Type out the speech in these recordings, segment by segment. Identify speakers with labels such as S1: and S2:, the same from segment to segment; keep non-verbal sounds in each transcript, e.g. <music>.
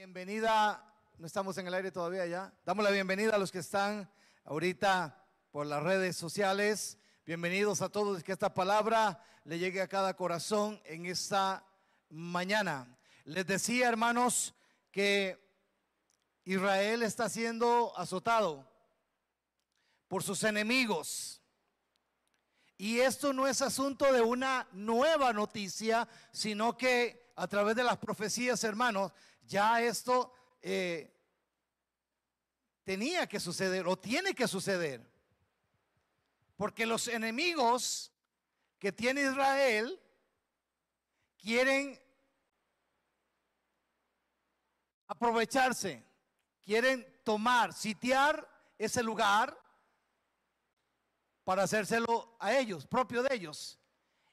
S1: Bienvenida, no estamos en el aire todavía ya. Damos la bienvenida a los que están ahorita por las redes sociales. Bienvenidos a todos, que esta palabra le llegue a cada corazón en esta mañana. Les decía, hermanos, que Israel está siendo azotado por sus enemigos. Y esto no es asunto de una nueva noticia, sino que a través de las profecías, hermanos, ya esto eh, tenía que suceder o tiene que suceder. Porque los enemigos que tiene Israel quieren aprovecharse, quieren tomar, sitiar ese lugar para hacérselo a ellos, propio de ellos.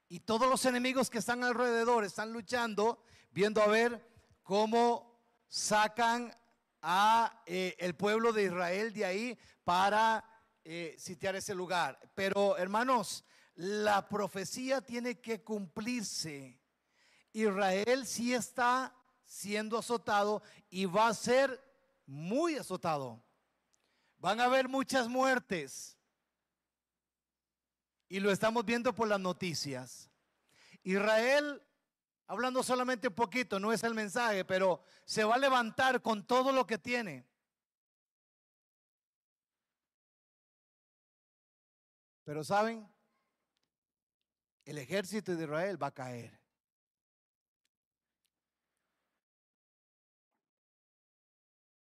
S1: Y todos los enemigos que están alrededor están luchando, viendo a ver cómo sacan a eh, el pueblo de Israel de ahí para eh, sitiar ese lugar. Pero hermanos, la profecía tiene que cumplirse. Israel sí está siendo azotado y va a ser muy azotado. Van a haber muchas muertes. Y lo estamos viendo por las noticias. Israel, hablando solamente un poquito, no es el mensaje, pero se va a levantar con todo lo que tiene. Pero saben, el ejército de Israel va a caer.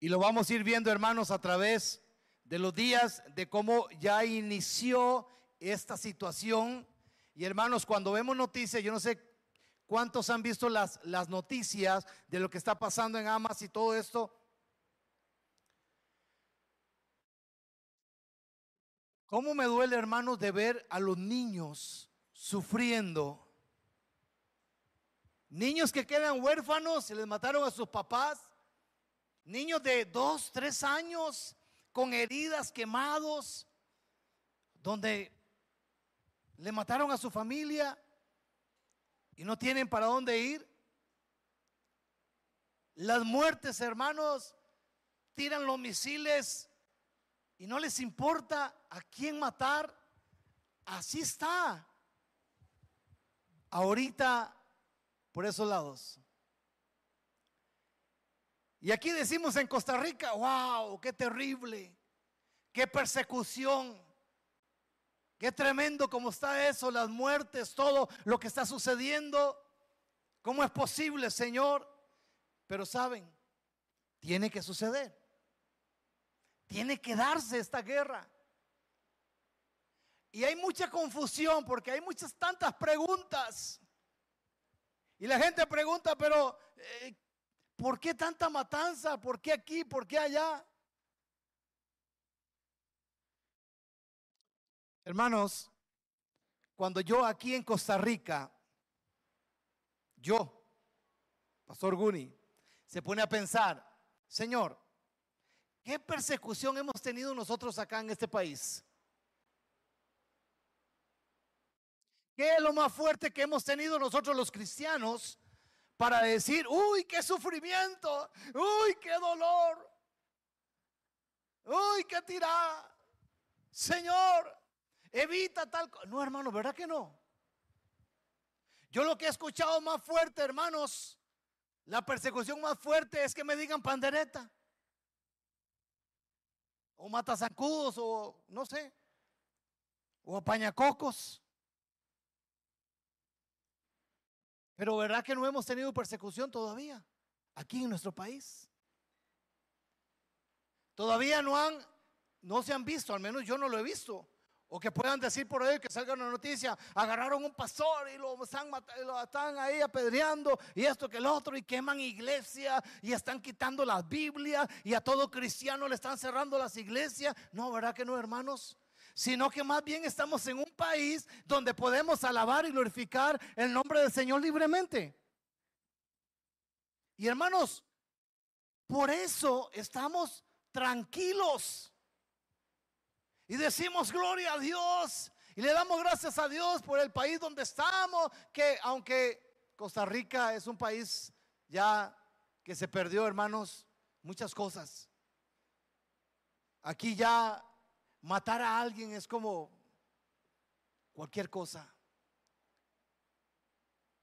S1: Y lo vamos a ir viendo, hermanos, a través de los días de cómo ya inició esta situación. Y hermanos, cuando vemos noticias, yo no sé cuántos han visto las, las noticias de lo que está pasando en Hamas y todo esto. ¿Cómo me duele, hermanos, de ver a los niños sufriendo? Niños que quedan huérfanos, se les mataron a sus papás. Niños de dos, tres años con heridas, quemados, donde le mataron a su familia y no tienen para dónde ir. Las muertes, hermanos, tiran los misiles y no les importa a quién matar. Así está. Ahorita, por esos lados. Y aquí decimos en Costa Rica, wow, qué terrible, qué persecución, qué tremendo como está eso, las muertes, todo lo que está sucediendo. ¿Cómo es posible, Señor? Pero saben, tiene que suceder. Tiene que darse esta guerra. Y hay mucha confusión porque hay muchas tantas preguntas. Y la gente pregunta, pero eh, ¿Por qué tanta matanza? ¿Por qué aquí? ¿Por qué allá? Hermanos, cuando yo aquí en Costa Rica, yo, Pastor Guni, se pone a pensar, Señor, ¿qué persecución hemos tenido nosotros acá en este país? ¿Qué es lo más fuerte que hemos tenido nosotros los cristianos para decir, uy, qué sufrimiento, uy, qué dolor, uy, qué tirada. Señor, evita tal cosa. No, hermano, ¿verdad que no? Yo lo que he escuchado más fuerte, hermanos, la persecución más fuerte es que me digan pandereta. O matazacudos, o no sé. O apañacocos. Pero ¿verdad que no hemos tenido persecución todavía aquí en nuestro país? Todavía no han, no se han visto, al menos yo no lo he visto. O que puedan decir por ahí que salga una noticia, agarraron un pastor y lo están, ahí apedreando y esto que el otro y queman iglesia y están quitando las Biblias y a todo cristiano le están cerrando las iglesias. No, ¿verdad que no, hermanos? sino que más bien estamos en un país donde podemos alabar y glorificar el nombre del Señor libremente. Y hermanos, por eso estamos tranquilos. Y decimos gloria a Dios. Y le damos gracias a Dios por el país donde estamos, que aunque Costa Rica es un país ya que se perdió, hermanos, muchas cosas. Aquí ya matar a alguien es como cualquier cosa.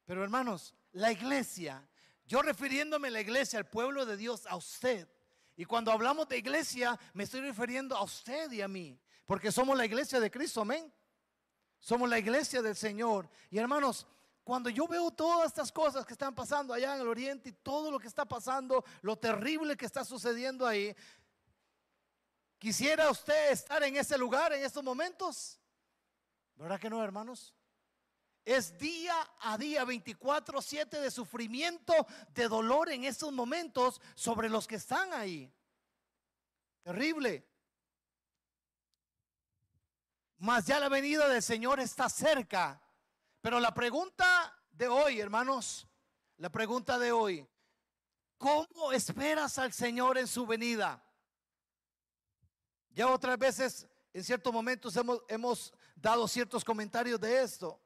S1: Pero hermanos, la iglesia, yo refiriéndome a la iglesia, al pueblo de Dios, a usted. Y cuando hablamos de iglesia, me estoy refiriendo a usted y a mí. Porque somos la iglesia de Cristo, amén. Somos la iglesia del Señor. Y hermanos, cuando yo veo todas estas cosas que están pasando allá en el oriente y todo lo que está pasando, lo terrible que está sucediendo ahí, ¿quisiera usted estar en ese lugar en estos momentos? ¿Verdad que no, hermanos? Es día a día, 24-7 de sufrimiento, de dolor en estos momentos sobre los que están ahí. Terrible. Mas ya la venida del Señor está cerca. Pero la pregunta de hoy, hermanos, la pregunta de hoy, ¿cómo esperas al Señor en su venida? Ya otras veces, en ciertos momentos, hemos, hemos dado ciertos comentarios de esto,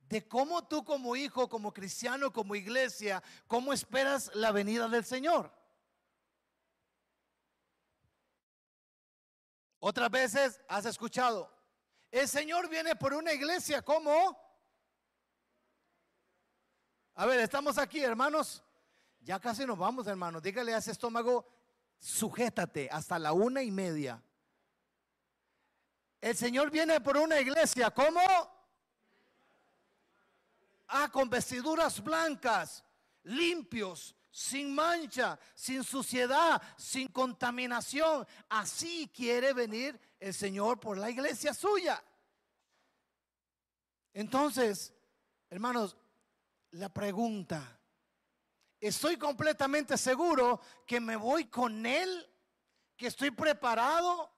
S1: de cómo tú como hijo, como cristiano, como iglesia, cómo esperas la venida del Señor. Otras veces has escuchado, el Señor viene por una iglesia como a ver, estamos aquí, hermanos. Ya casi nos vamos, hermanos. Dígale a ese estómago, sujétate hasta la una y media. El Señor viene por una iglesia, ¿cómo? Ah, con vestiduras blancas, limpios, sin mancha, sin suciedad, sin contaminación. Así quiere venir el Señor por la iglesia suya. Entonces, hermanos, la pregunta. Estoy completamente seguro que me voy con Él, que estoy preparado.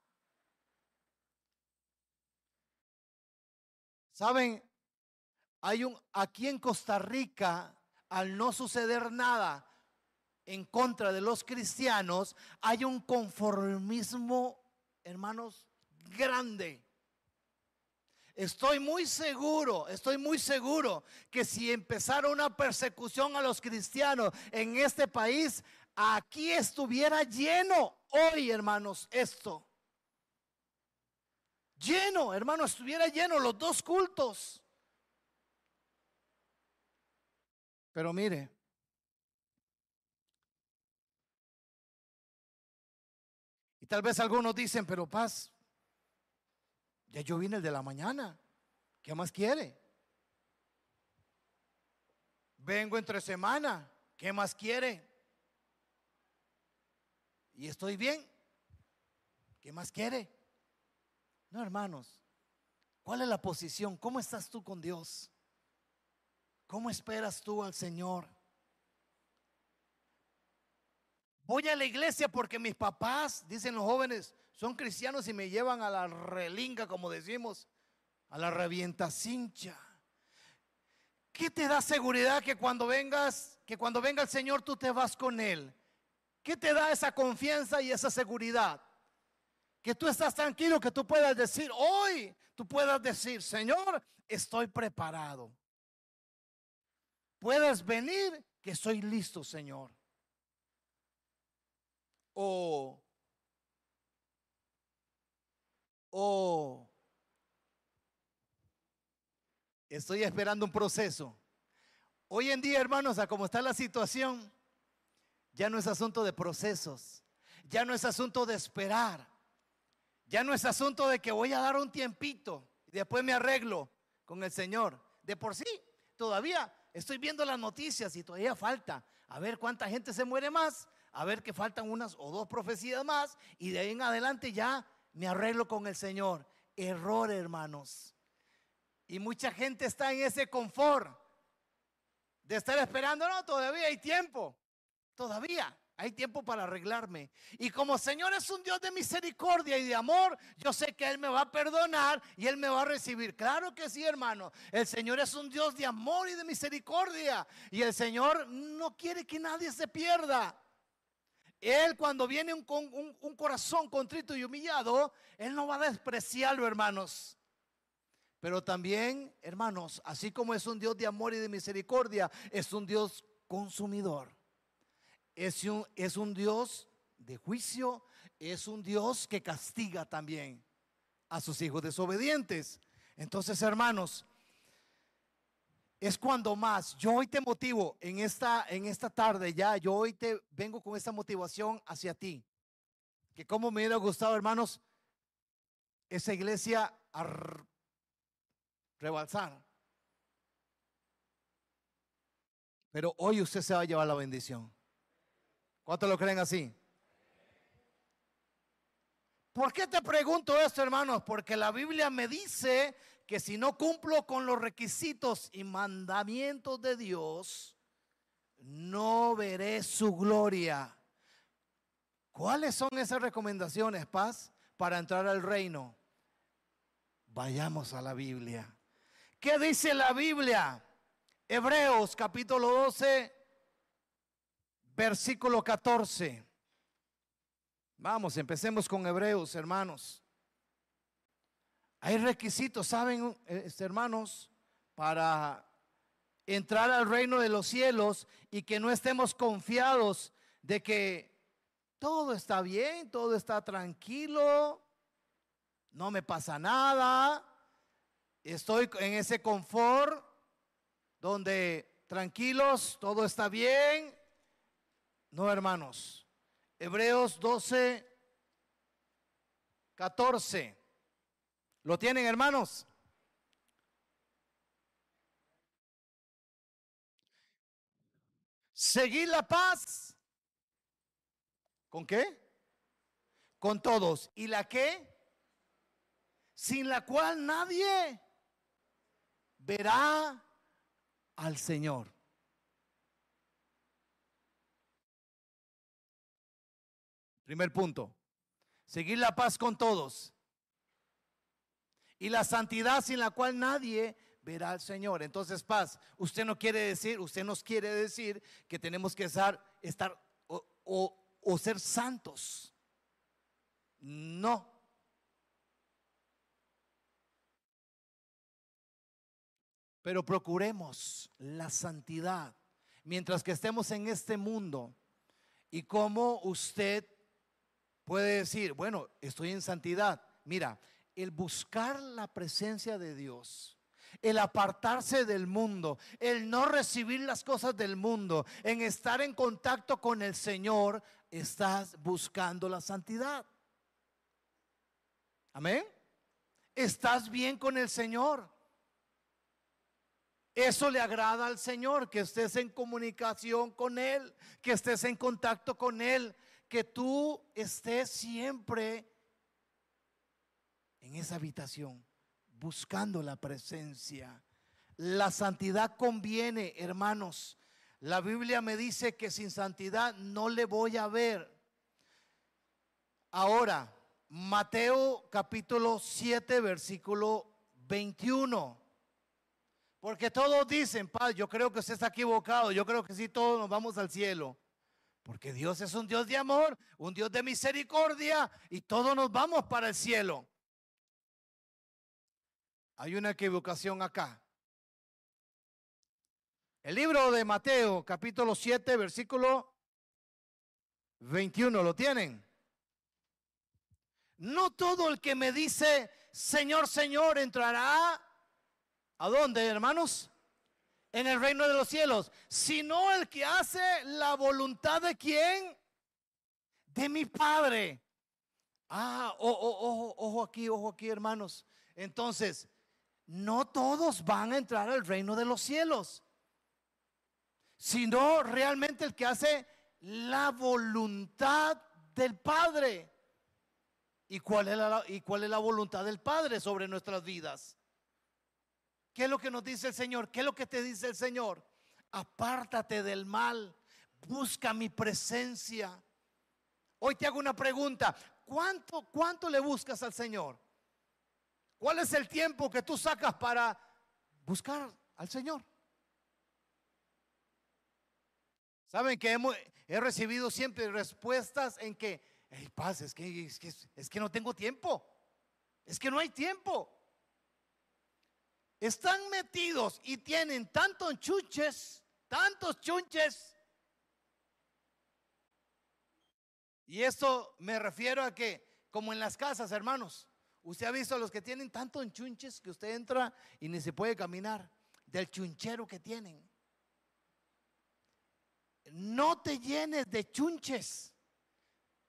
S1: Saben, hay un aquí en Costa Rica, al no suceder nada en contra de los cristianos, hay un conformismo, hermanos, grande. Estoy muy seguro, estoy muy seguro que si empezara una persecución a los cristianos en este país, aquí estuviera lleno hoy, hermanos, esto. Lleno, hermanos, estuviera lleno los dos cultos. Pero mire, tal vez algunos dicen, pero paz, ya yo vine el de la mañana. ¿Qué más quiere? Vengo entre semana. ¿Qué más quiere? Y estoy bien. ¿Qué más quiere? No, hermanos. ¿Cuál es la posición? ¿Cómo estás tú con Dios? ¿Cómo esperas tú al Señor? Voy a la iglesia porque mis papás, dicen los jóvenes, son cristianos y me llevan a la relinga, como decimos, a la revienta cincha. ¿Qué te da seguridad que cuando vengas, que cuando venga el Señor tú te vas con Él? ¿Qué te da esa confianza y esa seguridad? Que tú estás tranquilo, que tú puedas decir, hoy tú puedas decir, Señor, estoy preparado. Puedes venir, que estoy listo, Señor. O Oh, estoy esperando un proceso. Hoy en día, hermanos, a cómo está la situación, ya no es asunto de procesos, ya no es asunto de esperar, ya no es asunto de que voy a dar un tiempito y después me arreglo con el Señor. De por sí, todavía estoy viendo las noticias y todavía falta a ver cuánta gente se muere más, a ver que faltan unas o dos profecías más y de ahí en adelante ya me arreglo con el Señor. Error, hermanos. Y mucha gente está en ese confort de estar esperando. No, todavía hay tiempo. Todavía hay tiempo para arreglarme. Y como Señor es un Dios de misericordia y de amor, yo sé que Él me va a perdonar y Él me va a recibir. Claro que sí, hermano. El Señor es un Dios de amor y de misericordia. Y el Señor no quiere que nadie se pierda. Él cuando viene un, un, corazón contrito y humillado, Él no va a despreciarlo, hermanos. Pero también, hermanos, así como es un Dios de amor y de misericordia, es un Dios consumidor. es un, es un Dios de juicio, es un Dios que castiga también a sus hijos desobedientes. Entonces, hermanos, es cuando más yo hoy te motivo en esta en esta tarde ya, yo hoy te vengo con esta motivación hacia ti. Que como me hubiera gustado, hermanos, esa iglesia a rebalsar. Pero hoy usted se va a llevar la bendición. ¿Cuántos lo creen así? ¿Por qué te pregunto esto, hermanos? Porque la Biblia me dice que si no cumplo con los requisitos y mandamientos de Dios, no veré su gloria. ¿Cuáles son esas recomendaciones, paz, para entrar al reino? Vayamos a la Biblia. ¿Qué dice la Biblia? Hebreos capítulo 12, versículo 14. Vamos, empecemos con Hebreos, hermanos. Hay requisitos, ¿saben, este, hermanos? Para entrar al reino de los cielos y que no estemos confiados de que todo está bien, todo está tranquilo, no me pasa nada, estoy en ese confort donde tranquilos, todo está bien. No, hermanos. Hebreos 12, 14. ¿Lo tienen, hermanos? Seguir la paz. ¿Con qué? Con todos. ¿Y la qué? Sin la cual nadie verá al Señor. Primer punto. Seguir la paz con todos. Y la santidad sin la cual nadie verá al Señor. Entonces, paz, usted no quiere decir, usted nos quiere decir que tenemos que estar, estar o, o ser santos. No. Pero procuremos la santidad mientras que estemos en este mundo. Y como usted puede decir, bueno, estoy en santidad. Mira, el buscar la presencia de Dios, el apartarse del mundo, el no recibir las cosas del mundo, en estar en contacto con el Señor, estás buscando la santidad. Amén. Estás bien con el Señor. Eso le agrada al Señor, que estés en comunicación con Él, que estés en contacto con Él, que tú estés siempre en esa habitación, buscando la presencia. La santidad conviene, hermanos. La Biblia me dice que sin santidad no le voy a ver. Ahora, Mateo capítulo 7, versículo 21. Porque todos dicen, Padre, yo creo que usted está equivocado, yo creo que sí, todos nos vamos al cielo. Porque Dios es un Dios de amor, un Dios de misericordia y todos nos vamos para el cielo. Hay una equivocación acá. El libro de Mateo, capítulo 7, versículo 21, ¿lo tienen? No todo el que me dice, Señor, Señor, entrará. ¿A dónde, hermanos? en el reino de los cielos, sino el que hace la voluntad de quién? De mi Padre. Ah, ojo, ojo aquí, ojo aquí, hermanos. Entonces, no todos van a entrar al reino de los cielos, sino realmente el que hace la voluntad del Padre. ¿Y cuál es la, voluntad del Padre sobre nuestras vidas? ¿Qué es lo que nos dice el Señor? ¿Qué es lo que te dice el Señor? Apártate del mal, busca mi presencia. Hoy te hago una pregunta. ¿Cuánto, cuánto le buscas al Señor? ¿Cuál es el tiempo que tú sacas para buscar al Señor? Saben que he recibido siempre respuestas en que, hey, paz, es que, es que no tengo tiempo. Es que no hay tiempo están metidos y tienen tantos chunches, tantos chunches, Y esto me refiero a que, como en las casas, hermanos, usted ha visto a los que tienen tanto enchunches que usted entra y ni se puede caminar del chunchero que tienen. No te llenes de chunches,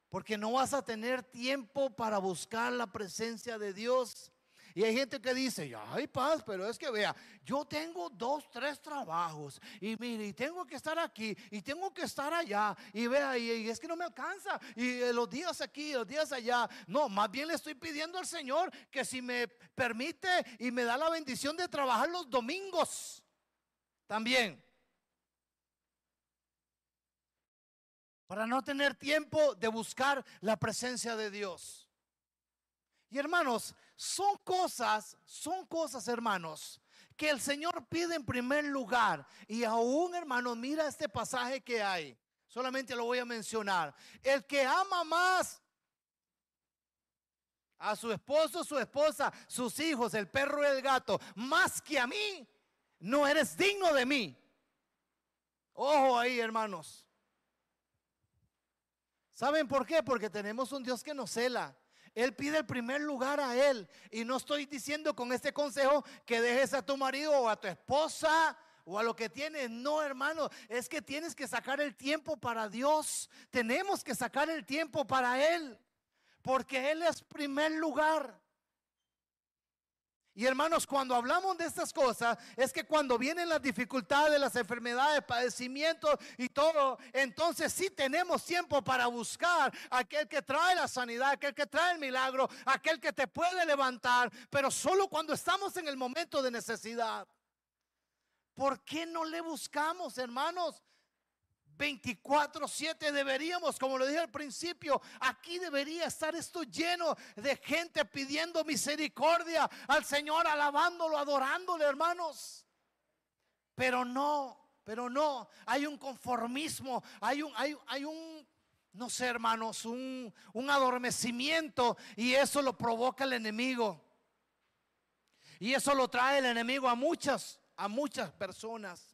S1: porque no vas a tener tiempo para buscar la presencia de Dios. Y hay gente que dice, ay paz, pero es que vea, yo tengo dos, tres trabajos y mire, y tengo que estar aquí y tengo que estar allá y vea, y, es que no me alcanza y eh, los días aquí, los días allá. No, más bien le estoy pidiendo al Señor que si me permite y me da la bendición de trabajar los domingos también. Para no tener tiempo de buscar la presencia de Dios. Y hermanos, son cosas, son cosas, hermanos, que el Señor pide en primer lugar. Y aún, hermano, mira este pasaje que hay. Solamente lo voy a mencionar. El que ama más a su esposo, su esposa, sus hijos, el perro y el gato, más que a mí, no eres digno de mí. Ojo ahí, hermanos. ¿Saben por qué? Porque tenemos un Dios que nos cela. Él pide el primer lugar a Él. Y no estoy diciendo con este consejo que dejes a tu marido o a tu esposa o a lo que tienes. No, hermano, es que tienes que sacar el tiempo para Dios. Tenemos que sacar el tiempo para Él. Porque Él es primer lugar. Y hermanos, cuando hablamos de estas cosas, es que cuando vienen las dificultades, las enfermedades, padecimientos y todo, entonces sí tenemos tiempo para buscar aquel que trae la sanidad, aquel que trae el milagro, aquel que te puede levantar, pero solo cuando estamos en el momento de necesidad. ¿Por qué no le buscamos, hermanos? 24/7 deberíamos, como lo dije al principio, aquí debería estar esto lleno de gente pidiendo misericordia al Señor, alabándolo, adorándole, hermanos. Pero no, pero no, hay un conformismo, hay un, hay, un, no sé, hermanos, un, un adormecimiento y eso lo provoca el enemigo. Y eso lo trae el enemigo a muchas, a muchas personas.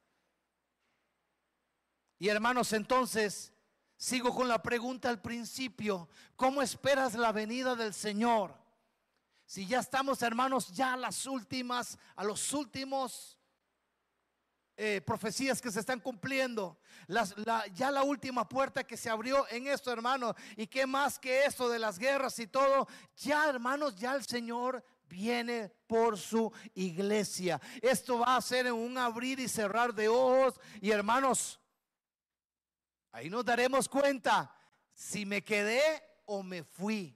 S1: Y hermanos, entonces sigo con la pregunta al principio, ¿cómo esperas la venida del Señor? Si ya estamos, hermanos, ya a las últimas, a los últimos eh, profecías que se están cumpliendo, ya la última puerta que se abrió en esto, hermanos, y qué más que eso de las guerras y todo, ya, hermanos, ya el Señor viene por su iglesia. Esto va a ser en un abrir y cerrar de ojos, y hermanos, Ahí nos daremos cuenta si me quedé o me fui.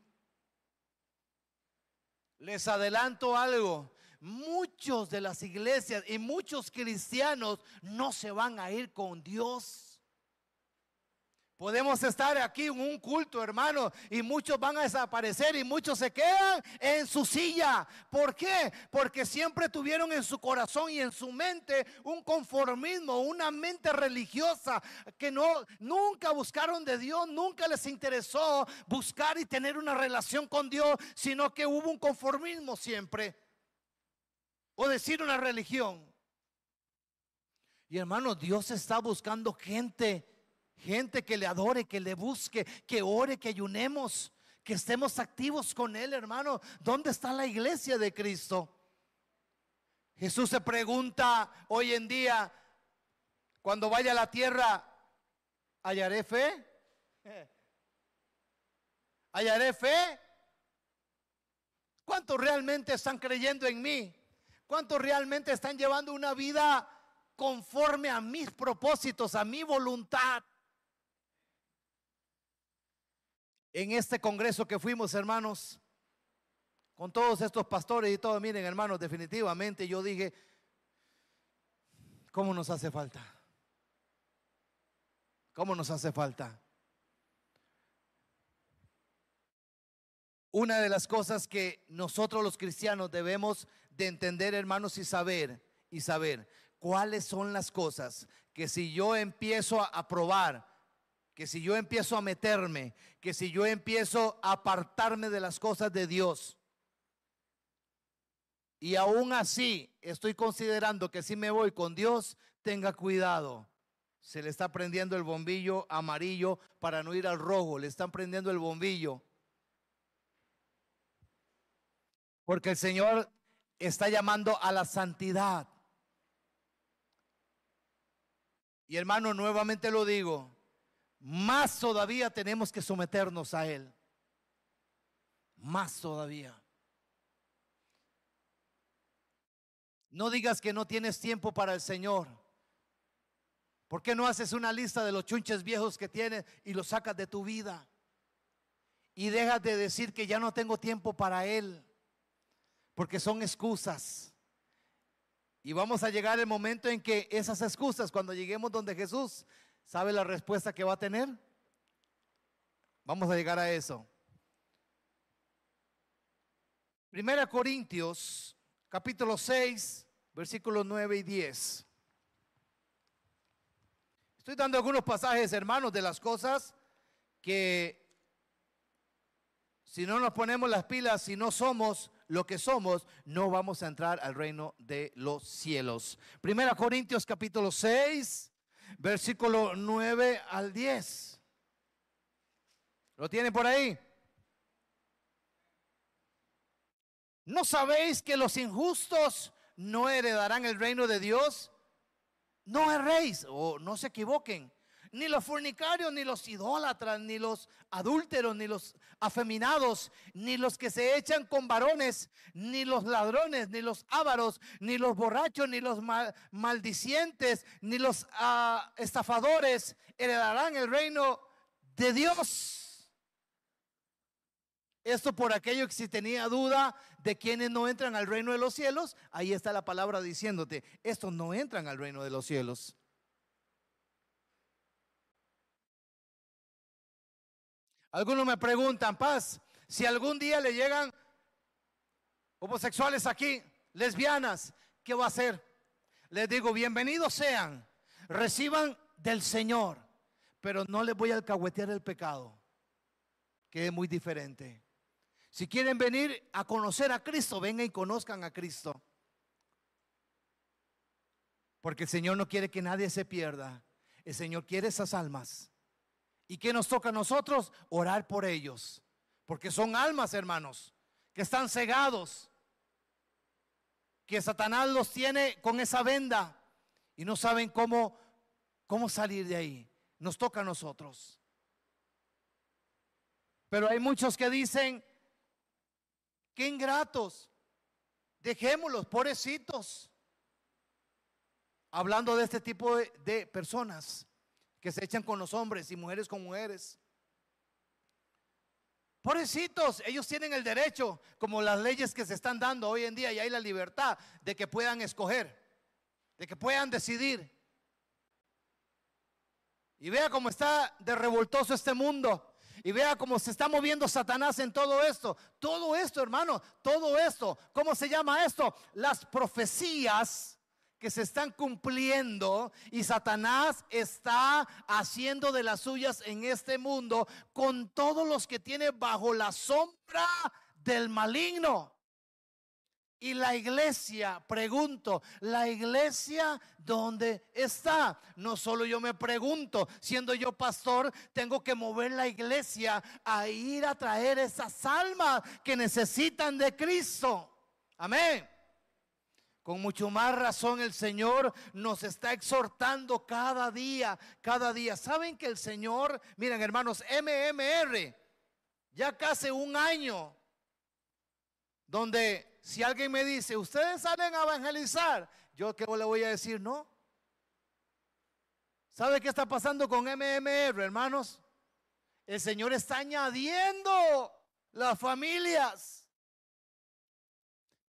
S1: Les adelanto algo. Muchos de las iglesias y muchos cristianos no se van a ir con Dios. Podemos estar aquí en un culto, hermano, y muchos van a desaparecer y muchos se quedan en su silla. ¿Por qué? Porque siempre tuvieron en su corazón y en su mente un conformismo, una mente religiosa que no nunca buscaron de Dios, nunca les interesó buscar y tener una relación con Dios, sino que hubo un conformismo siempre. O decir una religión. Y hermano, Dios está buscando gente Gente que le adore, que le busque, que ore, que ayunemos, que estemos activos con Él, hermano. ¿Dónde está la iglesia de Cristo? Jesús se pregunta hoy en día, cuando vaya a la tierra, ¿hallaré fe? <laughs> ¿Hallaré fe? ¿Cuántos realmente están creyendo en mí? ¿Cuántos realmente están llevando una vida conforme a mis propósitos, a mi voluntad? En este congreso que fuimos, hermanos, con todos estos pastores y todo, miren, hermanos, definitivamente yo dije, ¿cómo nos hace falta? ¿Cómo nos hace falta? Una de las cosas que nosotros los cristianos debemos de entender, hermanos, y saber, y saber cuáles son las cosas que si yo empiezo a probar, que si yo empiezo a meterme, que si yo empiezo a apartarme de las cosas de Dios, y aún así estoy considerando que si me voy con Dios, tenga cuidado, Se le está prendiendo el bombillo amarillo para no ir al rojo. Le están prendiendo el bombillo. Porque el Señor está llamando a la santidad. Y hermano, nuevamente lo digo, más todavía tenemos que someternos a Él. Más todavía. No digas que no tienes tiempo para el Señor. ¿Por qué no haces una lista de los chunches viejos que tienes y los sacas de tu vida? Y dejas de decir que ya no tengo tiempo para Él. Porque son excusas. Y vamos a llegar el momento en que esas excusas, cuando lleguemos donde Jesús, ¿sabe la respuesta que va a tener? Vamos a llegar a eso. Primera Corintios, capítulo 6, versículos 9 y 10. Estoy dando algunos pasajes, hermanos, de las cosas que si no nos ponemos las pilas, si no somos lo que somos, no vamos a entrar al reino de los cielos. Primera Corintios capítulo 6, versículo 9 al 10. ¿Lo tienen por ahí? ¿No sabéis que los injustos no heredarán el reino de Dios? No erréis o no se equivoquen ni los fornicarios, ni los idólatras, ni los adúlteros, ni los afeminados, ni los que se echan con varones, ni los ladrones, ni los ávaros, ni los borrachos, ni los maldicientes, ni los ah, estafadores heredarán el reino de Dios. Esto por aquello que si tenía duda de quienes no entran al reino de los cielos, ahí está la palabra diciéndote, estos no entran al reino de los cielos. Algunos me preguntan, paz, si algún día le llegan homosexuales aquí, lesbianas, ¿qué va a hacer? Les digo, bienvenidos sean, reciban del Señor, pero no les voy a alcahuetear el pecado, que es muy diferente. Si quieren venir a conocer a Cristo, vengan y conozcan a Cristo. Porque el Señor no quiere que nadie se pierda. El Señor quiere esas almas. ¿Y qué nos toca a nosotros? Orar por ellos. Porque son almas, hermanos, que están cegados. Que Satanás los tiene con esa venda y no saben cómo, cómo salir de ahí. Nos toca a nosotros. Pero hay muchos que dicen, qué ingratos, dejémoslos, pobrecitos. Hablando de este tipo de, de personas que se echan con los hombres y mujeres con mujeres. Pobrecitos, ellos tienen el derecho, como las leyes que se están dando hoy en día, y hay la libertad de que puedan escoger, de que puedan decidir. Y vea cómo está de revoltoso este mundo. Y vea cómo se está moviendo Satanás en todo esto. Todo esto, hermano, todo esto. ¿Cómo se llama esto? Las profecías que se están cumpliendo y Satanás está haciendo de las suyas en este mundo con todos los que tiene bajo la sombra del maligno. Y la iglesia, pregunto, la iglesia dónde está? No solo yo me pregunto, siendo yo pastor, tengo que mover la iglesia a ir a traer esas almas que necesitan de Cristo. Amén. Con mucho más razón el Señor nos está exhortando cada día, cada día. ¿Saben que el Señor, miren hermanos, MMR, ya casi un año, donde si alguien me dice, ustedes salen a evangelizar, yo qué le voy a decir, no. ¿Sabe qué está pasando con MMR, hermanos? El Señor está añadiendo las familias.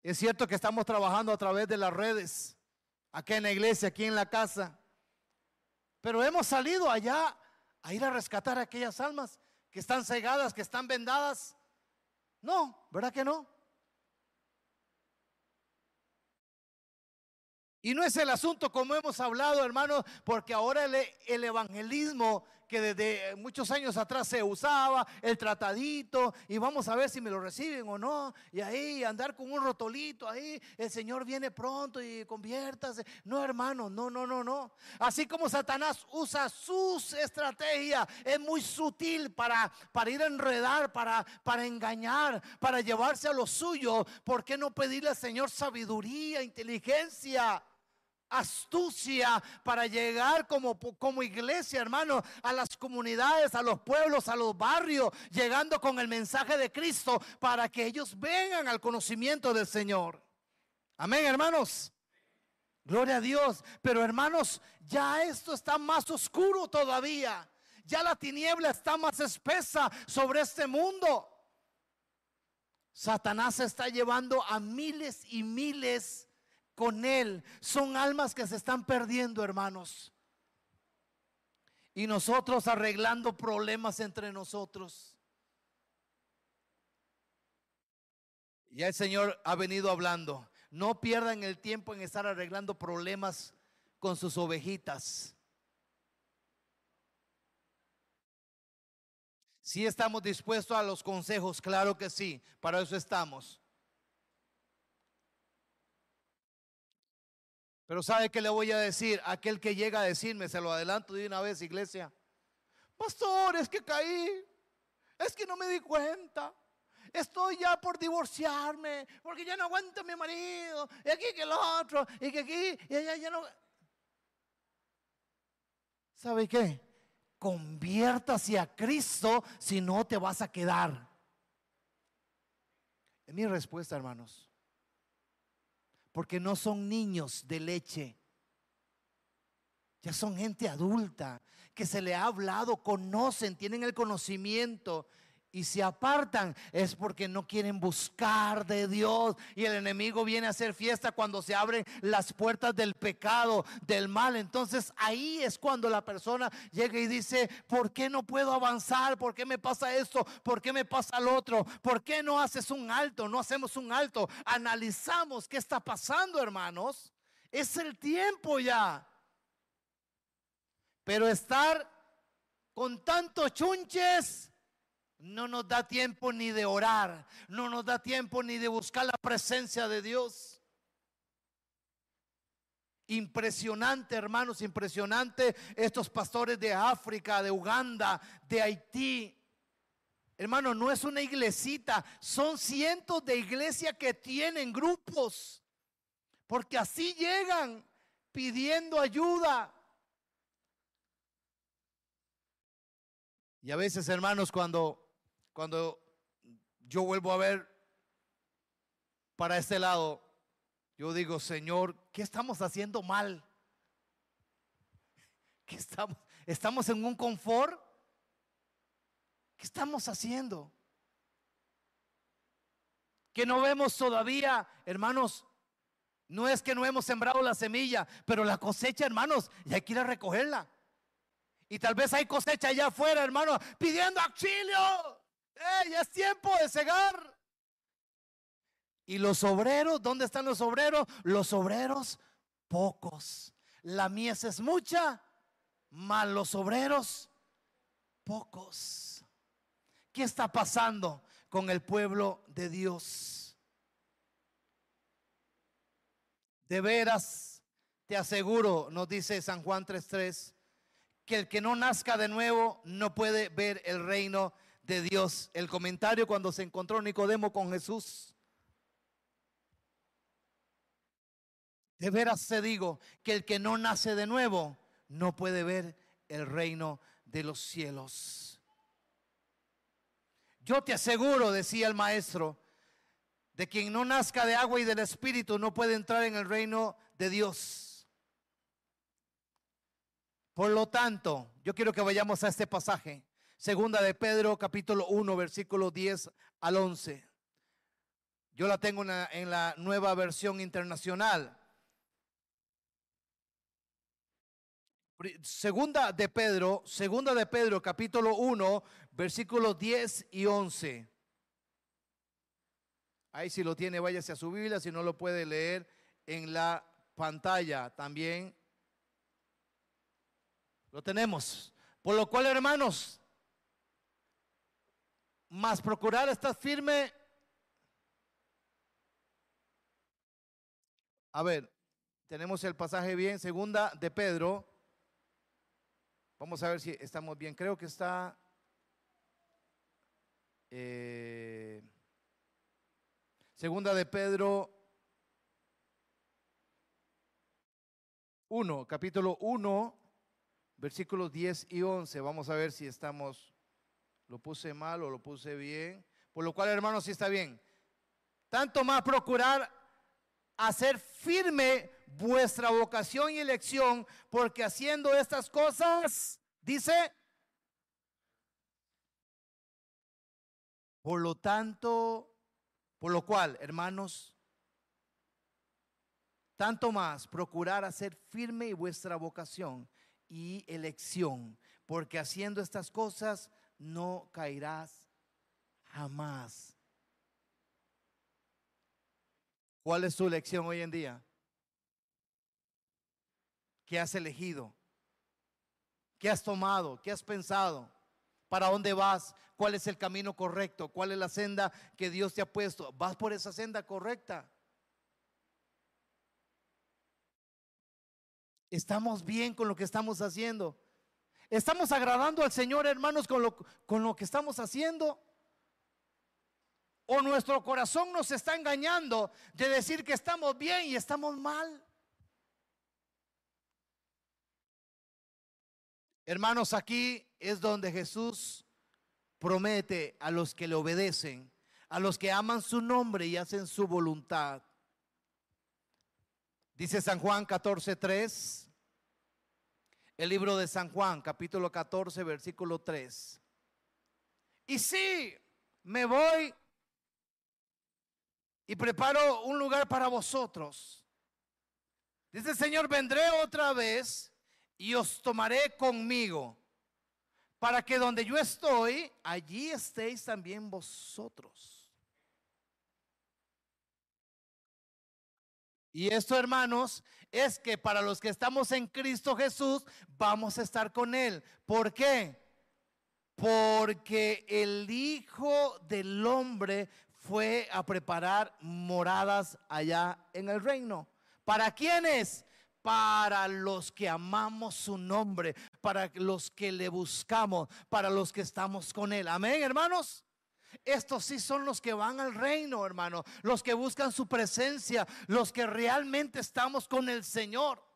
S1: Es cierto que estamos trabajando a través de las redes, aquí en la iglesia, aquí en la casa, pero hemos salido allá a ir a rescatar a aquellas almas que están cegadas, que están vendadas. No, ¿verdad que no? Y no es el asunto como hemos hablado, hermanos, porque ahora el, el, evangelismo que desde muchos años atrás se usaba, el tratadito, y vamos a ver si me lo reciben o no, y ahí andar con un rotolito, ahí el Señor viene pronto y conviértase. No, hermano, no, no, no, no. Así como Satanás usa sus estrategias, es muy sutil para, para ir a enredar, para, para engañar, para llevarse a lo suyo. ¿Por qué no pedirle al Señor sabiduría, inteligencia? Astucia para llegar como, como iglesia, hermano, a las comunidades, a los pueblos, a los barrios, llegando con el mensaje de Cristo para que ellos vengan al conocimiento del Señor. Amén, hermanos. Gloria a Dios. Pero hermanos, ya esto está más oscuro todavía. Ya la tiniebla está más espesa sobre este mundo. Satanás está llevando a miles y miles con Él. Son almas que se están perdiendo, hermanos. Y nosotros arreglando problemas entre nosotros. Ya el Señor ha venido hablando. No pierdan el tiempo en estar arreglando problemas con sus ovejitas. Si estamos dispuestos a los consejos, claro que sí, para eso estamos. Pero ¿sabe qué le voy a decir? Aquel que llega a decirme, se lo adelanto de una vez, iglesia. Pastor, es que caí. Es que no me di cuenta. Estoy ya por divorciarme porque ya no aguanto a mi marido. Y aquí que el otro. Y que aquí. Y allá ya no. ¿Sabe qué? Conviértase a Cristo si no te vas a quedar. Es mi respuesta, hermanos porque no son niños de leche. Ya son gente adulta que se le ha hablado, conocen, tienen el conocimiento y se apartan es porque no quieren buscar de Dios. Y el enemigo viene a hacer fiesta cuando se abren las puertas del pecado, del mal. Entonces ahí es cuando la persona llega y dice, ¿por qué no puedo avanzar? ¿Por qué me pasa esto? ¿Por qué me pasa lo otro? ¿Por qué no haces un alto? No hacemos un alto. Analizamos qué está pasando, hermanos. Es el tiempo ya. Pero estar con tantos chunches no nos da tiempo ni de orar, no nos da tiempo ni de buscar la presencia de Dios. Impresionante, hermanos, impresionante estos pastores de África, de Uganda, de Haití. Hermano, no es una iglesita, son cientos de iglesias que tienen grupos, porque así llegan pidiendo ayuda. Y a veces, hermanos, cuando cuando yo vuelvo a ver para este lado, yo digo, Señor, ¿qué estamos haciendo mal? ¿Qué estamos? ¿Estamos en un confort? ¿Qué estamos haciendo? Que no vemos todavía, hermanos. No es que no hemos sembrado la semilla, pero la cosecha, hermanos, ya hay que ir a recogerla. Y tal vez hay cosecha allá afuera, hermano, pidiendo auxilio. Ya es tiempo de cegar. Y los obreros, ¿dónde están los obreros? Los obreros, pocos. La mies es mucha, mas los obreros, pocos. ¿Qué está pasando con el pueblo de Dios? De veras, te aseguro, nos dice San Juan 3:3, que el que no nazca de nuevo no puede ver el reino de Dios. El comentario cuando se encontró Nicodemo con Jesús. De veras se digo que el que no nace de nuevo no puede ver el reino de los cielos. Yo te aseguro, decía el maestro, de quien no nazca de agua y del espíritu no puede entrar en el reino de Dios. Por lo tanto, yo quiero que vayamos a este pasaje. Segunda de Pedro, capítulo 1, versículo 10 al 11. Yo la tengo en la, nueva versión internacional. Segunda de Pedro, segunda de Pedro, capítulo 1, versículos 10 y 11. Ahí si lo tiene, váyase a su Biblia, si no lo puede leer en la pantalla también. Lo tenemos. Por lo cual, hermanos, más procurar estar firme. A ver, tenemos el pasaje bien, segunda de Pedro. Vamos a ver si estamos bien. Creo que está... Eh, segunda de Pedro 1, capítulo 1, versículos 10 y 11. Vamos a ver si estamos, lo puse mal o lo puse bien. Por lo cual, hermanos, si está bien. Tanto más procurar hacer firme vuestra vocación y elección, porque haciendo estas cosas, dice, por lo tanto, por lo cual, hermanos, tanto más procurar hacer firme vuestra vocación y elección, porque haciendo estas cosas no caerás jamás. ¿Cuál es tu elección hoy en día? ¿Qué has elegido? ¿Qué has tomado? ¿Qué has pensado? ¿Para dónde vas? ¿Cuál es el camino correcto? ¿Cuál es la senda que Dios te ha puesto? ¿Vas por esa senda correcta? ¿Estamos bien con lo que estamos haciendo? ¿Estamos agradando al Señor, hermanos, con lo, con lo que estamos haciendo? ¿O nuestro corazón nos está engañando de decir que estamos bien y estamos mal? Hermanos, aquí es donde Jesús promete a los que le obedecen, a los que aman su nombre y hacen su voluntad. Dice San Juan 14:3, el libro de San Juan, capítulo 14, versículo 3. Y si me voy y preparo un lugar para vosotros. Dice el Señor, vendré otra vez y os tomaré conmigo, para que donde yo estoy, allí estéis también vosotros. Y esto, hermanos, es que para los que estamos en Cristo Jesús, vamos a estar con Él. ¿Por qué? Porque el Hijo del Hombre fue a preparar moradas allá en el reino. ¿Para quiénes? Para los que amamos su nombre, para los que le buscamos, para los que estamos con Él. Amén, hermanos. Estos sí son los que van al reino, hermano. Los que buscan su presencia. Los que realmente estamos con el Señor.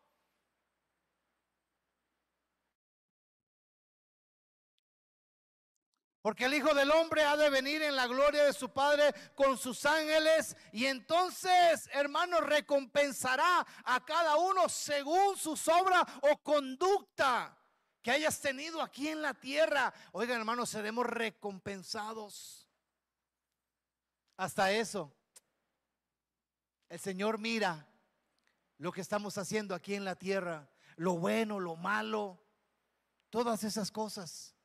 S1: Porque el Hijo del Hombre ha de venir en la gloria de su Padre con sus ángeles y entonces, hermano, recompensará a cada uno según su obra o conducta que hayas tenido aquí en la tierra. Oigan, hermano, seremos recompensados. Hasta eso. El Señor mira lo que estamos haciendo aquí en la tierra, lo bueno, lo malo, todas esas cosas.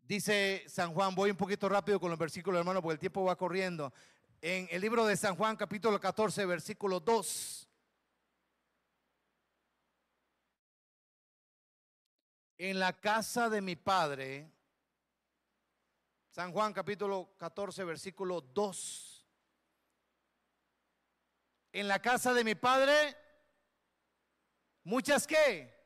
S1: Dice San Juan, voy un poquito rápido con los versículos, hermano, porque el tiempo va corriendo. En el libro de San Juan, capítulo 14, versículo 2. En la casa de mi padre San Juan capítulo 14, versículo 2. En la casa de mi padre, muchas qué.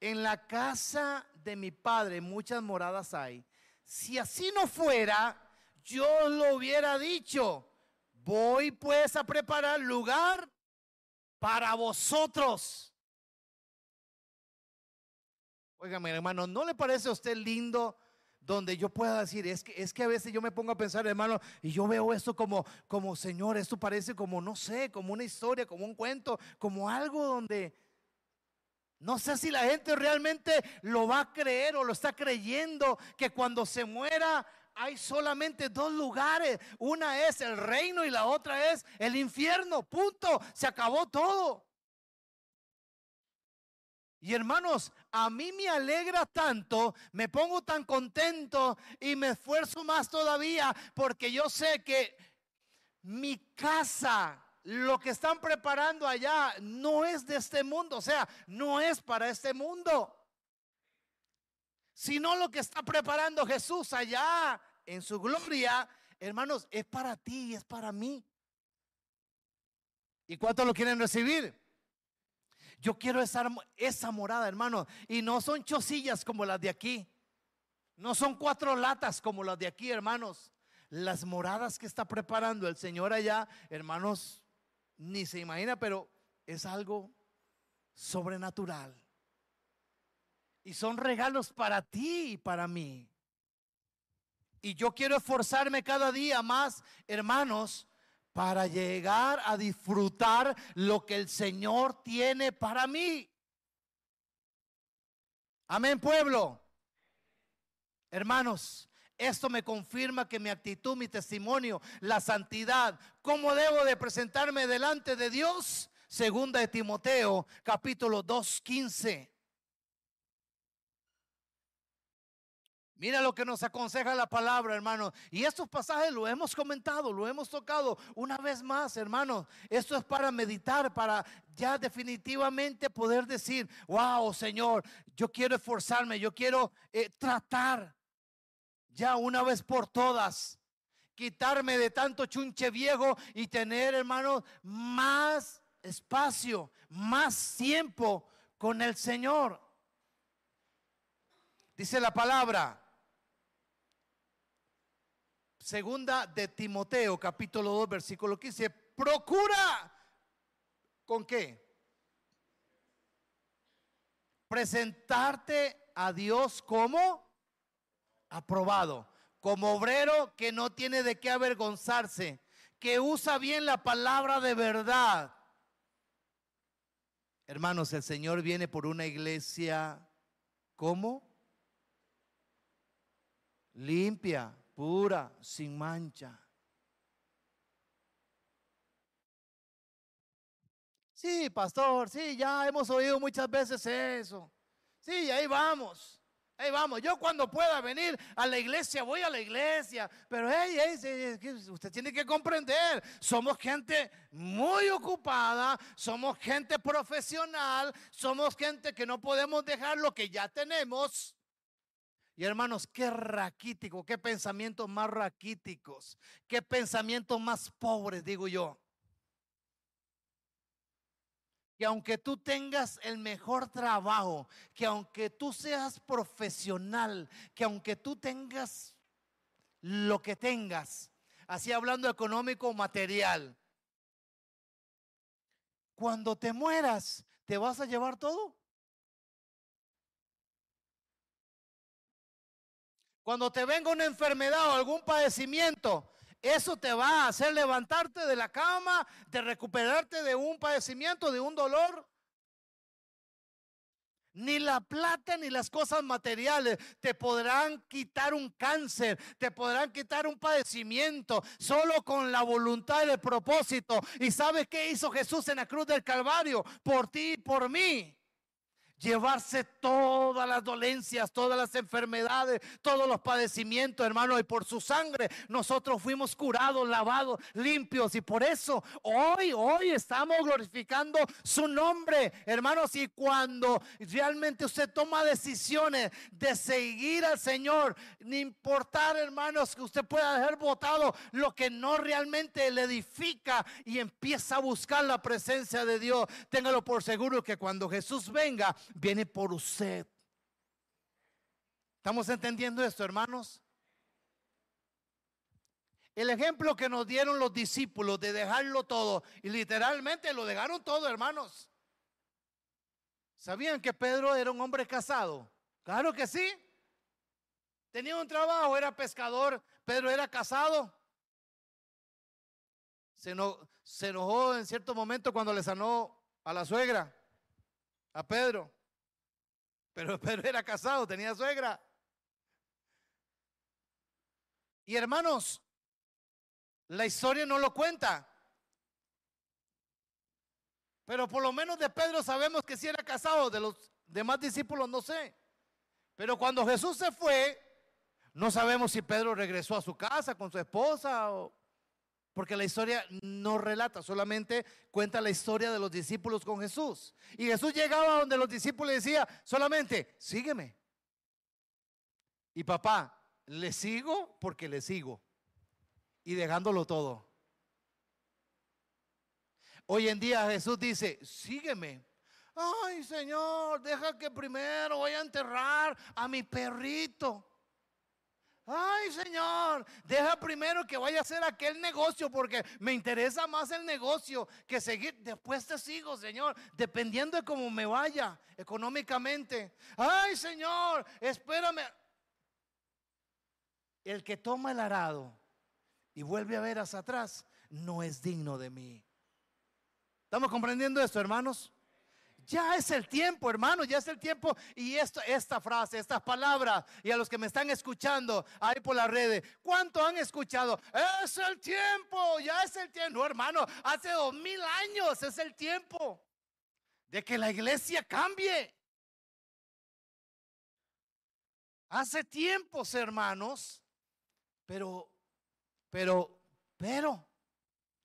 S1: En la casa de mi padre muchas moradas hay. Si así no fuera, yo lo hubiera dicho. Voy pues a preparar lugar para vosotros. Oiga, mi hermano, ¿no le parece a usted lindo donde yo pueda decir, es que, es que a veces yo me pongo a pensar, hermano, y yo veo esto como, como, Señor, esto parece como, no sé, como una historia, como un cuento, como algo donde no sé si la gente realmente lo va a creer o lo está creyendo, que cuando se muera hay solamente dos lugares, una es el reino y la otra es el infierno, punto, se acabó todo. Y hermanos, a mí me alegra tanto, me pongo tan contento y me esfuerzo más todavía porque yo sé que mi casa lo que están preparando allá no es de este mundo, o sea, no es para este mundo, sino lo que está preparando Jesús allá en su gloria, hermanos, es para ti y es para mí. ¿Y cuántos lo quieren recibir? Yo quiero esa, esa morada, hermano. Y no son chosillas como las de aquí. No son cuatro latas como las de aquí, hermanos. Las moradas que está preparando el Señor allá, hermanos, ni se imagina, pero es algo sobrenatural. Y son regalos para ti y para mí. Y yo quiero esforzarme cada día más, hermanos, para llegar a disfrutar lo que el Señor tiene para mí. Amén, pueblo. Hermanos, esto me confirma que mi actitud, mi testimonio, la santidad, cómo debo de presentarme delante de Dios, segunda de Timoteo, capítulo 2, 15. Mira lo que nos aconseja la palabra, hermano. Y estos pasajes lo hemos comentado, lo hemos tocado una vez más, hermano. Esto es para meditar, para ya definitivamente poder decir, wow, Señor, yo quiero esforzarme, yo quiero eh, tratar ya una vez por todas, quitarme de tanto chunche viejo y tener, hermano, más espacio, más tiempo con el Señor. Dice la palabra, segunda de Timoteo, capítulo 2, versículo 15, procura, ¿con qué? Presentarte a Dios como aprobado, como obrero que no tiene de qué avergonzarse, que usa bien la palabra de verdad. Hermanos, el Señor viene por una iglesia, ¿cómo? Limpia, pura, sin mancha. Sí, pastor, sí, ya hemos oído muchas veces eso. Sí, ahí vamos. Ahí vamos, yo cuando pueda venir a la iglesia, voy a la iglesia. Pero hey, usted tiene que comprender, somos gente muy ocupada, somos gente profesional, somos gente que no podemos dejar lo que ya tenemos. Y hermanos, qué raquítico, qué pensamientos más raquíticos, qué pensamientos más pobres, digo yo que aunque tú tengas el mejor trabajo, que aunque tú seas profesional, que aunque tú tengas lo que tengas, así hablando económico o material, cuando te mueras, ¿te vas a llevar todo? Cuando te venga una enfermedad o algún padecimiento, eso te va a hacer levantarte de la cama, de recuperarte de un padecimiento, de un dolor. Ni la plata ni las cosas materiales te podrán quitar un cáncer, te podrán quitar un padecimiento, solo con la voluntad y el propósito. ¿Y sabes qué hizo Jesús en la cruz del Calvario? Por ti y por mí llevarse todas las dolencias, todas las enfermedades, todos los padecimientos, hermano. Y por su sangre nosotros fuimos curados, lavados, limpios. Y por eso hoy, hoy estamos glorificando su nombre, hermanos. Y cuando realmente usted toma decisiones de seguir al Señor, ni importar, hermanos, que usted pueda haber votado lo que no realmente le edifica y empieza a buscar la presencia de Dios, téngalo por seguro que cuando Jesús venga, viene por usted. ¿Estamos entendiendo esto, hermanos? El ejemplo que nos dieron los discípulos de dejarlo todo, y literalmente lo dejaron todo, hermanos. ¿Sabían que Pedro era un hombre casado? Claro que sí. Tenía un trabajo, era pescador. Pedro era casado. Se, se enojó en cierto momento cuando le sanó a la suegra, a Pedro. Pero <laughs> Pedro era casado, tenía suegra. Y hermanos, la historia no lo cuenta. Pero por lo menos de Pedro sabemos que sí era casado, de los demás discípulos no sé. Pero cuando Jesús se fue, no sabemos si Pedro regresó a su casa con su esposa o Porque la historia no relata, solamente cuenta la historia de los discípulos con Jesús. Y Jesús llegaba donde los discípulos decía, solamente, sígueme. Y papá, le sigo porque le sigo. Y dejándolo todo. Hoy en día Jesús dice, sígueme. Ay, Señor, deja que primero voy a enterrar a mi perrito. Ay, Señor, deja primero que vaya a hacer aquel negocio porque me interesa más el negocio que seguir. Después te sigo, Señor, dependiendo de cómo me vaya económicamente. Ay, Señor, espérame. El que toma el arado y vuelve a ver hacia atrás no es digno de mí. ¿Estamos comprendiendo esto, hermanos? Ya es el tiempo, hermano, ya es el tiempo. Y esto, esta frase, estas palabras, y a los que me están escuchando ahí por las redes, ¿cuánto han escuchado? Es el tiempo, ya es el tiempo. No, hermano, hace dos mil años es el tiempo de que la iglesia cambie. Hace tiempos, hermanos, pero, pero, pero,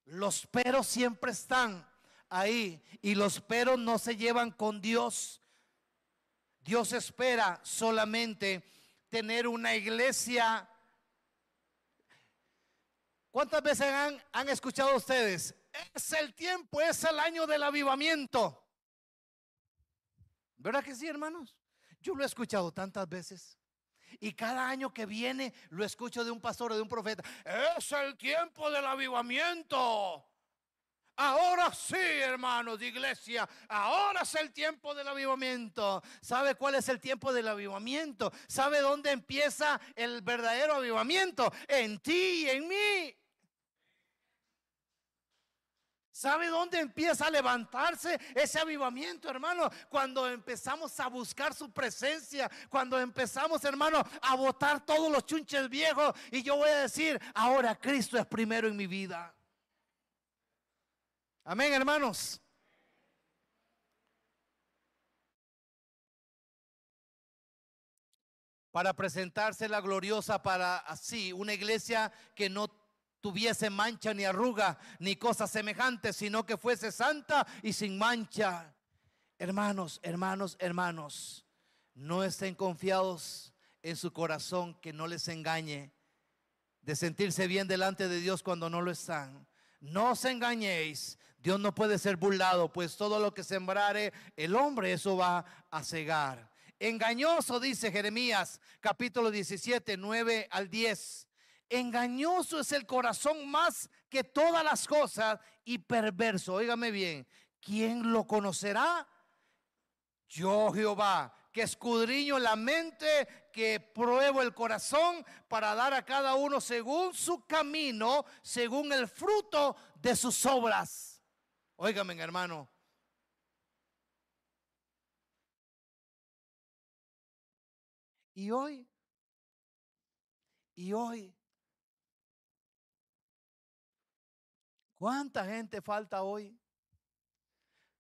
S1: los peros siempre están ahí y los peros no se llevan con Dios. Dios espera solamente tener una iglesia. ¿Cuántas veces han, escuchado ustedes? Es el tiempo, es el año del avivamiento. ¿Verdad que sí, hermanos? Yo lo he escuchado tantas veces. Y cada año que viene lo escucho de un pastor o de un profeta. Es el tiempo del avivamiento. Ahora sí, hermanos de iglesia, ahora es el tiempo del avivamiento. ¿Sabe cuál es el tiempo del avivamiento? ¿Sabe dónde empieza el verdadero avivamiento? En ti y en mí. ¿Sabe dónde empieza a levantarse ese avivamiento, hermano? Cuando empezamos a buscar su presencia, cuando empezamos, hermano, a botar todos los chunches viejos. Y yo voy a decir, ahora Cristo es primero en mi vida. Amén, hermanos. Para presentarse la gloriosa para así, una iglesia que no tuviese mancha ni arruga ni cosas semejantes, sino que fuese santa y sin mancha. Hermanos, hermanos, hermanos, no estén confiados en su corazón que no les engañe de sentirse bien delante de Dios cuando no lo están. No os engañéis, Dios no puede ser burlado, pues todo lo que sembrare el hombre, eso va a cegar. Engañoso, dice Jeremías, capítulo 17, 9 al 10. Engañoso es el corazón más que todas las cosas y perverso. Óigame bien, ¿quién lo conocerá? Yo Jehová, que escudriño la mente, que pruebo el corazón para dar a cada uno según su camino, según el fruto de sus obras. Óigame, hermano. Y hoy, y hoy, ¿cuánta gente falta hoy?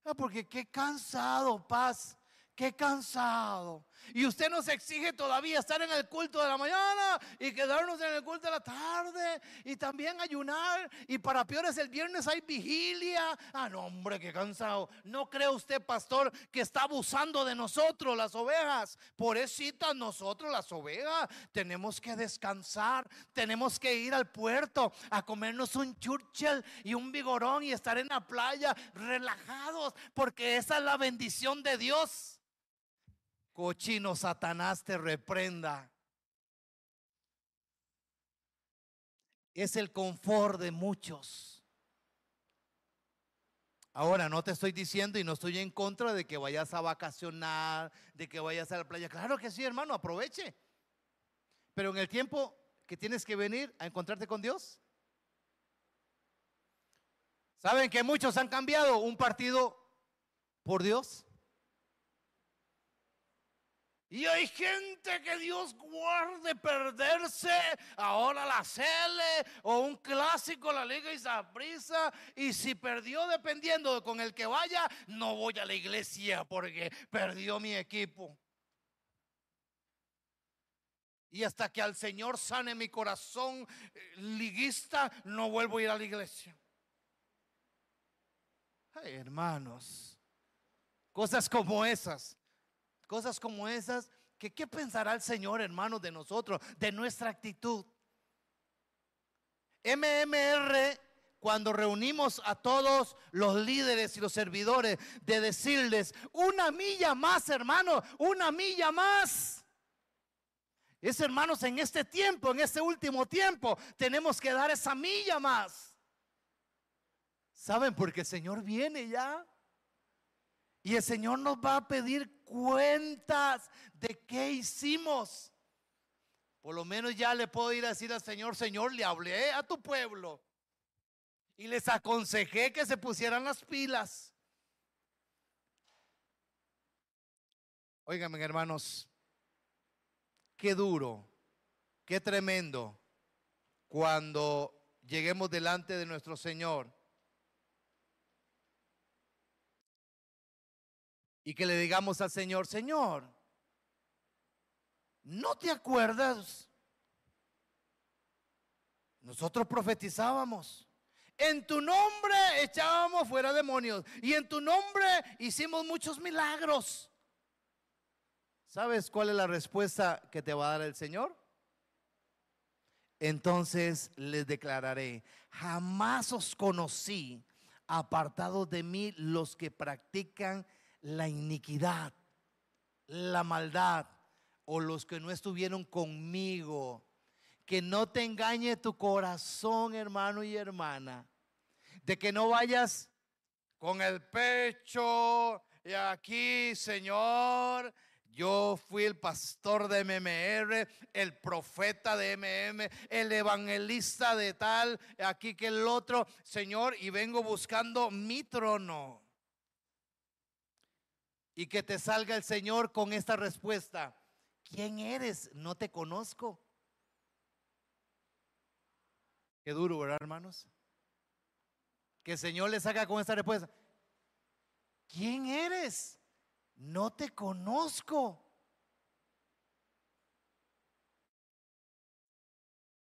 S1: Ah, porque qué cansado, paz, qué cansado. Y usted nos exige todavía estar en el culto de la mañana y quedarnos en el culto de la tarde y también ayunar. Y para peores el viernes hay vigilia. Ah, no, hombre, qué cansado. ¿No cree usted, pastor, que está abusando de nosotros, las ovejas? Pobrecitas nosotros, las ovejas. Tenemos que descansar. Tenemos que ir al puerto a comernos un churchill y un vigorón y estar en la playa relajados. Porque esa es la bendición de Dios cochino Satanás te reprenda. Es el confort de muchos. Ahora, no te estoy diciendo y no estoy en contra de que vayas a vacacionar, de que vayas a la playa. Claro que sí, hermano, aproveche. Pero en el tiempo que tienes que venir a encontrarte con Dios, ¿saben que muchos han cambiado un partido por Dios? Y hay gente que Dios guarde perderse ahora la Cele o un clásico, la Liga y prisa. Y si perdió dependiendo de con el que vaya, no voy a la iglesia porque perdió mi equipo. Y hasta que al Señor sane mi corazón eh, liguista, no vuelvo a ir a la iglesia. Ay, hermanos, cosas como esas, cosas como esas, que qué pensará el Señor, hermanos, de nosotros, de nuestra actitud. MMR, cuando reunimos a todos los líderes y los servidores, de decirles, una milla más, hermano, una milla más. Es hermanos, en este tiempo, en este último tiempo, tenemos que dar esa milla más. ¿Saben? Porque el Señor viene ya. Y el Señor nos va a pedir cuentas de qué hicimos. Por lo menos ya le puedo ir a decir al Señor, Señor, le hablé a tu pueblo. Y les aconsejé que se pusieran las pilas. Óigame, hermanos, qué duro, qué tremendo cuando lleguemos delante de nuestro Señor y que le digamos al Señor, Señor, ¿no te acuerdas? Nosotros profetizábamos. En tu nombre echábamos fuera demonios y en tu nombre hicimos muchos milagros. ¿Sabes cuál es la respuesta que te va a dar el Señor? Entonces les declararé, jamás os conocí apartados de mí los que practican la iniquidad, la maldad o los que no estuvieron conmigo. Que no te engañe tu corazón, hermano y hermana. De que no vayas con el pecho y aquí, Señor, yo fui el pastor de MMR, el profeta de MM, el evangelista de tal, aquí que el otro, Señor, y vengo buscando mi trono. Y que te salga el Señor con esta respuesta. ¿Quién eres? No te conozco. Qué duro, ¿verdad, hermanos? Que el Señor le salga con esta respuesta. ¿Quién eres? no te conozco.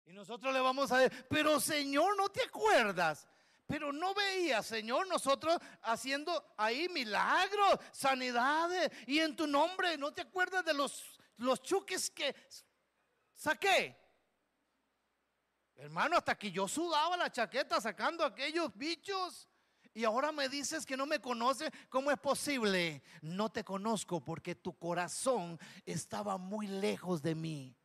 S1: Y nosotros le vamos a decir, pero Señor, ¿no te acuerdas? Pero no veía, Señor, nosotros haciendo ahí milagros, sanidades, y en tu nombre, ¿no te acuerdas de los, los chuques que saqué? Hermano, hasta que yo sudaba la chaqueta sacando aquellos bichos. Y ahora me dices que no me conoces. ¿Cómo es posible? No te conozco porque tu corazón estaba muy lejos de mí.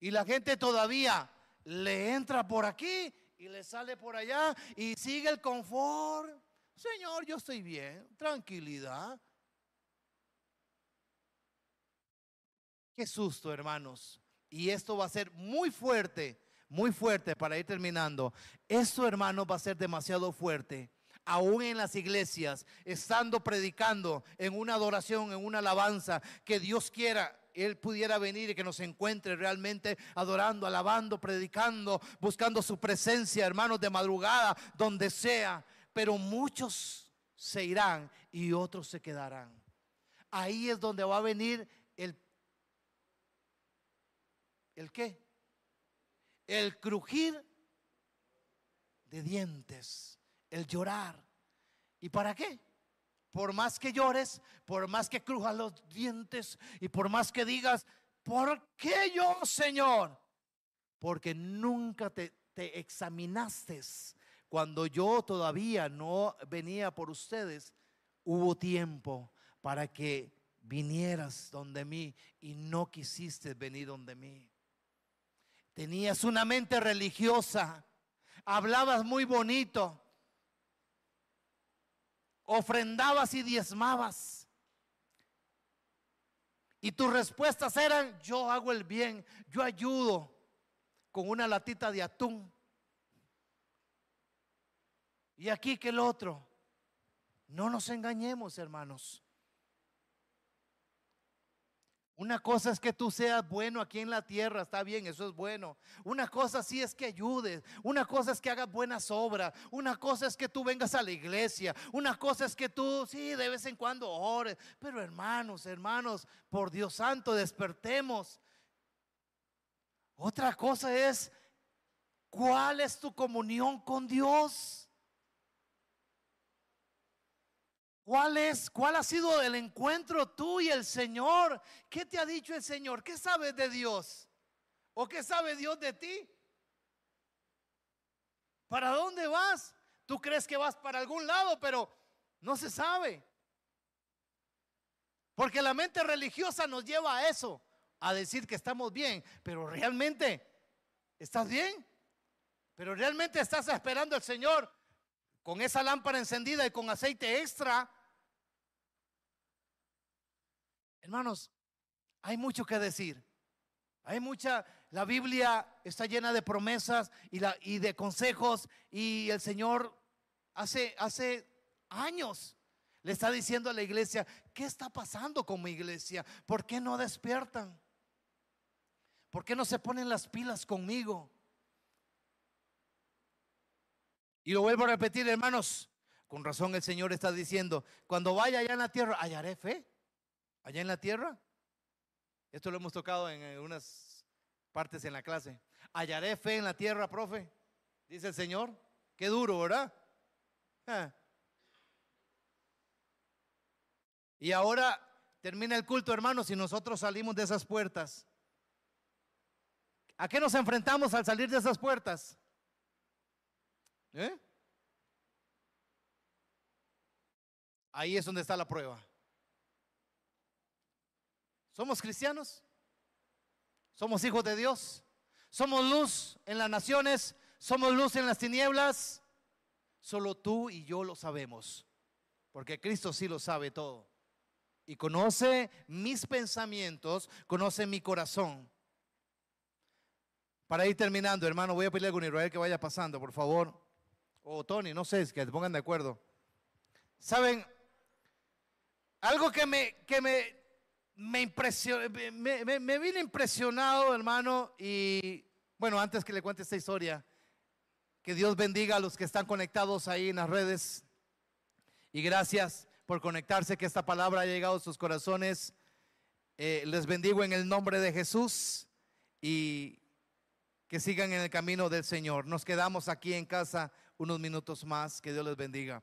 S1: Y la gente todavía le entra por aquí y le sale por allá y sigue el confort. Señor, yo estoy bien, tranquilidad. Qué susto, hermanos. Y esto va a ser muy fuerte muy fuerte para ir terminando. Esto, hermano, va a ser demasiado fuerte. Aún en las iglesias, estando predicando en una adoración, en una alabanza, que Dios quiera él pudiera venir y que nos encuentre realmente adorando, alabando, predicando, buscando su presencia, hermanos, de madrugada, donde sea. Pero muchos se irán y otros se quedarán. Ahí es donde va a venir el... ¿El qué? el crujir de dientes, el llorar. ¿Y para qué? Por más que llores, por más que crujas los dientes y por más que digas, ¿por qué yo, Señor? Porque nunca te, te examinaste. Cuando yo todavía no venía por ustedes, hubo tiempo para que vinieras donde mí y no quisiste venir donde mí. Tenías una mente religiosa. Hablabas muy bonito. Ofrendabas y diezmabas. Y tus respuestas eran, yo hago el bien, yo ayudo con una latita de atún. Y aquí que el otro. No nos engañemos, hermanos. Una cosa es que tú seas bueno aquí en la tierra, está bien, eso es bueno. Una cosa sí es que ayudes, una cosa es que hagas buenas obras, una cosa es que tú vengas a la iglesia, una cosa es que tú, sí, de vez en cuando ores. Pero hermanos, hermanos, por Dios santo, despertemos. Otra cosa es, ¿cuál es tu comunión con Dios? ¿Cuál es? ¿Cuál ha sido el encuentro tú y el Señor? ¿Qué te ha dicho el Señor? ¿Qué sabes de Dios? ¿O qué sabe Dios de ti? ¿Para dónde vas? Tú crees que vas para algún lado, pero no se sabe. Porque la mente religiosa nos lleva a eso, a decir que estamos bien, pero realmente, ¿estás bien? Pero realmente estás esperando al Señor con esa lámpara encendida y con aceite extra Hermanos, hay mucho que decir. Hay mucha, la Biblia está llena de promesas y, la, y de consejos y el Señor hace, hace años le está diciendo a la iglesia, ¿qué está pasando con mi iglesia? ¿Por qué no despiertan? ¿Por qué no se ponen las pilas conmigo? Y lo vuelvo a repetir, hermanos, con razón el Señor está diciendo, cuando vaya allá en la tierra, hallaré fe allá en la tierra. Esto lo hemos tocado en algunas partes en la clase. Hallaré fe en la tierra, profe, dice el Señor. Qué duro, ¿verdad? Ah. Y ahora termina el culto, hermanos, y nosotros salimos de esas puertas. ¿A qué nos enfrentamos al salir de esas puertas? ¿Eh? Ahí es donde está la prueba. ¿Somos cristianos? ¿Somos hijos de Dios? ¿Somos luz en las naciones? ¿Somos luz en las tinieblas? Solo tú y yo lo sabemos, porque Cristo sí lo sabe todo. Y conoce mis pensamientos, conoce mi corazón. Para ir terminando, hermano, voy a pedirle a Israel que vaya pasando, por favor. O Tony, no sé, que se pongan de acuerdo. Saben, algo que me, que me me, impresionó, me, vine impresionado, hermano, y bueno, antes que le cuente esta historia, que Dios bendiga a los que están conectados ahí en las redes. Y gracias por conectarse, que esta palabra ha llegado a sus corazones. Eh, les bendigo en el nombre de Jesús y que sigan en el camino del Señor. Nos quedamos aquí en casa unos minutos más. Que Dios les bendiga.